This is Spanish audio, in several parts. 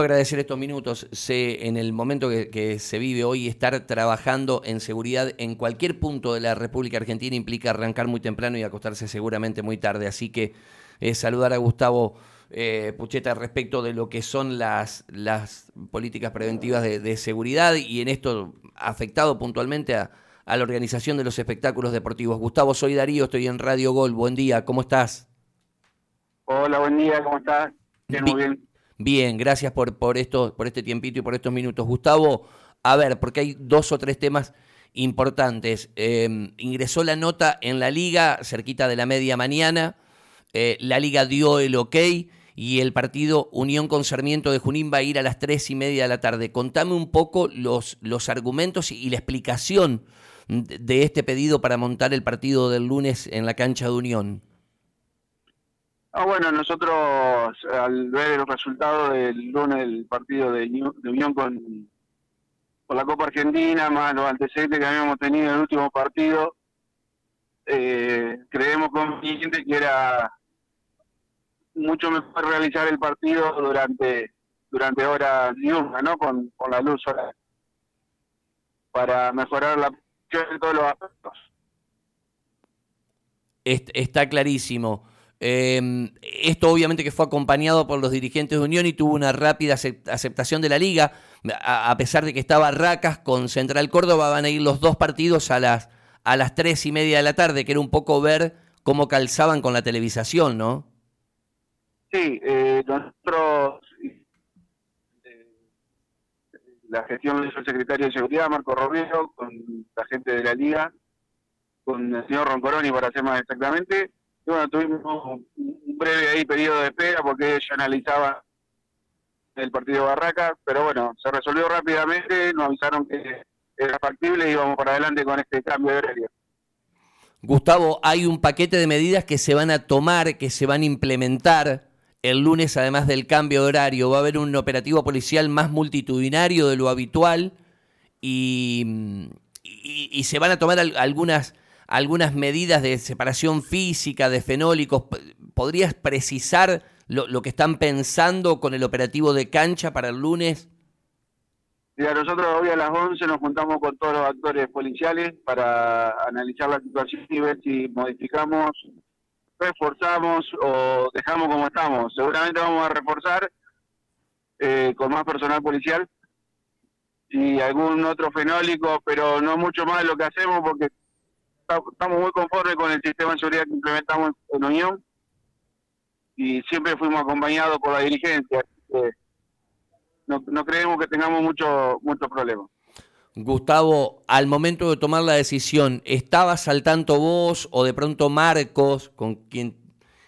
agradecer estos minutos. Sé en el momento que, se vive hoy estar trabajando en seguridad en cualquier punto de la República Argentina implica arrancar muy temprano y acostarse seguramente muy tarde. Así que eh, saludar a Gustavo eh, Pucheta respecto de lo que son las, las políticas preventivas de, seguridad y en esto afectado puntualmente a, la organización de los espectáculos deportivos. Gustavo, soy Darío, estoy en Radio Gol. Buen día, ¿cómo estás? Hola, buen día, ¿cómo estás? Bien, muy bien. Bien, gracias por, por, esto, por este tiempito y por estos minutos. Gustavo, a ver, porque hay dos o tres temas importantes. Em, ingresó la nota en la liga cerquita de la media mañana. Eh, la liga dio el ok y el partido Unión con Sarmiento de Junín va a ir a las tres y media de la tarde. Contame un poco los, los argumentos y, la explicación de este pedido para montar el partido del lunes en la cancha de Unión. Ah, bueno, nosotros al ver el resultado del lunes del partido de, Unión con, con la Copa Argentina, más los antecedentes que habíamos tenido en el último partido, eh, creemos conveniente que era mucho mejor realizar el partido durante durante horas diurnas, ¿no? Con, con la luz para mejorar la de todos los aspectos. Está clarísimo. Eh, esto obviamente que fue acompañado por los dirigentes de Unión y tuvo una rápida aceptación de la liga. A, pesar de que estaba Racas con Central Córdoba, van a ir los dos partidos a las, a las tres y media de la tarde, que era un poco ver cómo calzaban con la televisación, ¿no? Sí, eh, nosotros, eh, la gestión del secretario de Seguridad, Marco Romero, con la gente de la liga, con el señor Roncoroni, para ser más exactamente, bueno, tuvimos un breve ahí periodo de espera porque ellos analizaban el partido Barraca, pero bueno, se resolvió rápidamente, nos avisaron que era factible y íbamos para adelante con este cambio de horario. Gustavo, hay un paquete de medidas que se van a tomar, que se van a implementar el lunes, además del cambio de horario. Va a haber un operativo policial más multitudinario de lo habitual y se van a tomar algunas algunas medidas de separación física, de fenólicos. ¿Podrías precisar lo, que están pensando con el operativo de cancha para el lunes? Mira, nosotros hoy a las 11 nos juntamos con todos los actores policiales para analizar la situación y ver si modificamos, reforzamos o dejamos como estamos. Seguramente vamos a reforzar eh, con más personal policial y algún otro fenólico, pero no mucho más de lo que hacemos porque estamos muy conformes con el sistema de seguridad que implementamos en Unión y siempre fuimos acompañados por la dirigencia. no, no creemos que tengamos muchos mucho problemas. Gustavo, al momento de tomar la decisión, ¿estabas al tanto vos o de pronto Marcos, con quien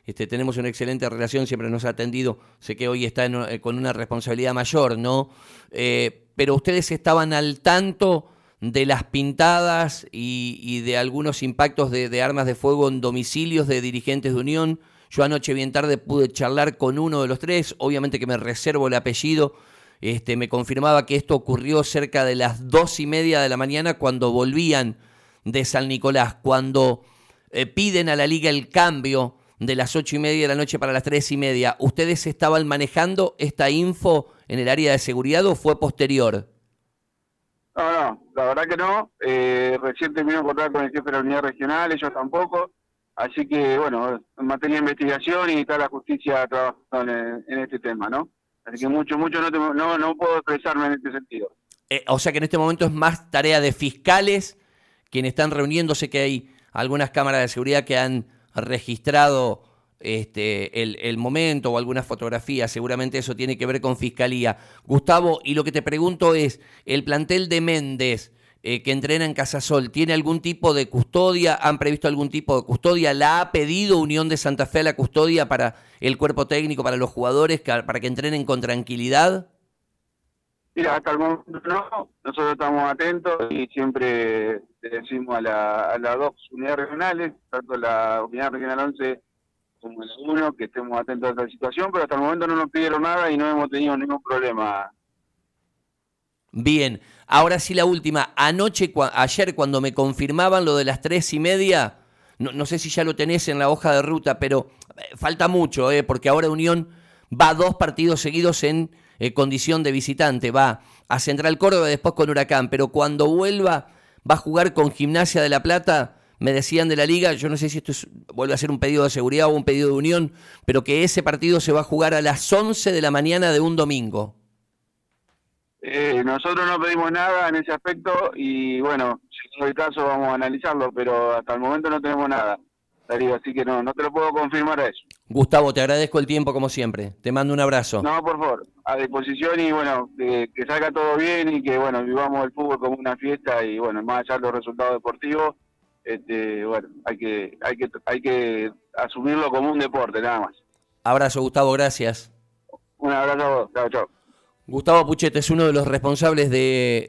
este, tenemos una excelente relación, siempre nos ha atendido, sé que hoy está eh, con una responsabilidad mayor, ¿no? Eh, pero ustedes estaban al tanto de las pintadas y, de algunos impactos de, armas de fuego en domicilios de dirigentes de Unión. Yo anoche bien tarde pude charlar con uno de los tres, obviamente que me reservo el apellido. Este, me confirmaba que esto ocurrió cerca de las dos y media de la mañana cuando volvían de San Nicolás, cuando eh, piden a la liga el cambio de las ocho y media de la noche para las tres y media. ¿Ustedes estaban manejando esta info en el área de seguridad o fue posterior? No, no, la verdad que no. Eh, recién terminó encontrar con el jefe de la unidad regional, ellos tampoco. Así que, bueno, en materia de investigación y está la justicia trabajando en, este tema, ¿no? Así que mucho, mucho no, no, no puedo expresarme en este sentido. Eh, o sea que en este momento es más tarea de fiscales quienes están reuniéndose, que hay algunas cámaras de seguridad que han registrado este, el, momento o alguna fotografía, seguramente eso tiene que ver con fiscalía. Gustavo, y lo que te pregunto es, ¿el plantel de Méndez eh, que entrena en Casasol tiene algún tipo de custodia? ¿Han previsto algún tipo de custodia? ¿La ha pedido Unión de Santa Fe a la custodia para el cuerpo técnico, para los jugadores, para que entrenen con tranquilidad? Mira, hasta el momento no, nosotros estamos atentos y siempre le decimos a, la, a las dos unidades regionales, tanto la unidad regional 11 el uno, que estemos atentos a esta situación, pero hasta el momento no nos pidieron nada y no hemos tenido ningún problema. Bien, ahora sí la última. Anoche, ayer cuando me confirmaban lo de las tres y media, no, no sé si ya lo tenés en la hoja de ruta, pero eh, falta mucho, eh, porque ahora Unión va dos partidos seguidos en eh, condición de visitante, va a Central Córdoba después con Huracán, pero cuando vuelva va a jugar con Gimnasia de la Plata, me decían de la liga, yo no sé si esto vuelve a ser un pedido de seguridad o un pedido de unión, pero que ese partido se va a jugar a las 11 de la mañana de un domingo. Eh, nosotros no pedimos nada en ese aspecto y bueno, si es el caso vamos a analizarlo, pero hasta el momento no tenemos nada, Darío, así que no, no te lo puedo confirmar eso. Gustavo, te agradezco el tiempo como siempre, te mando un abrazo. No, por favor, a disposición y bueno, que, salga todo bien y que bueno, vivamos el fútbol como una fiesta y bueno, más allá de los resultados deportivos, este, bueno, hay que, hay que, hay que asumirlo como un deporte, nada más. Abrazo, Gustavo, gracias. Un abrazo a vos, chao, chao. Gustavo Puchete es uno de los responsables de,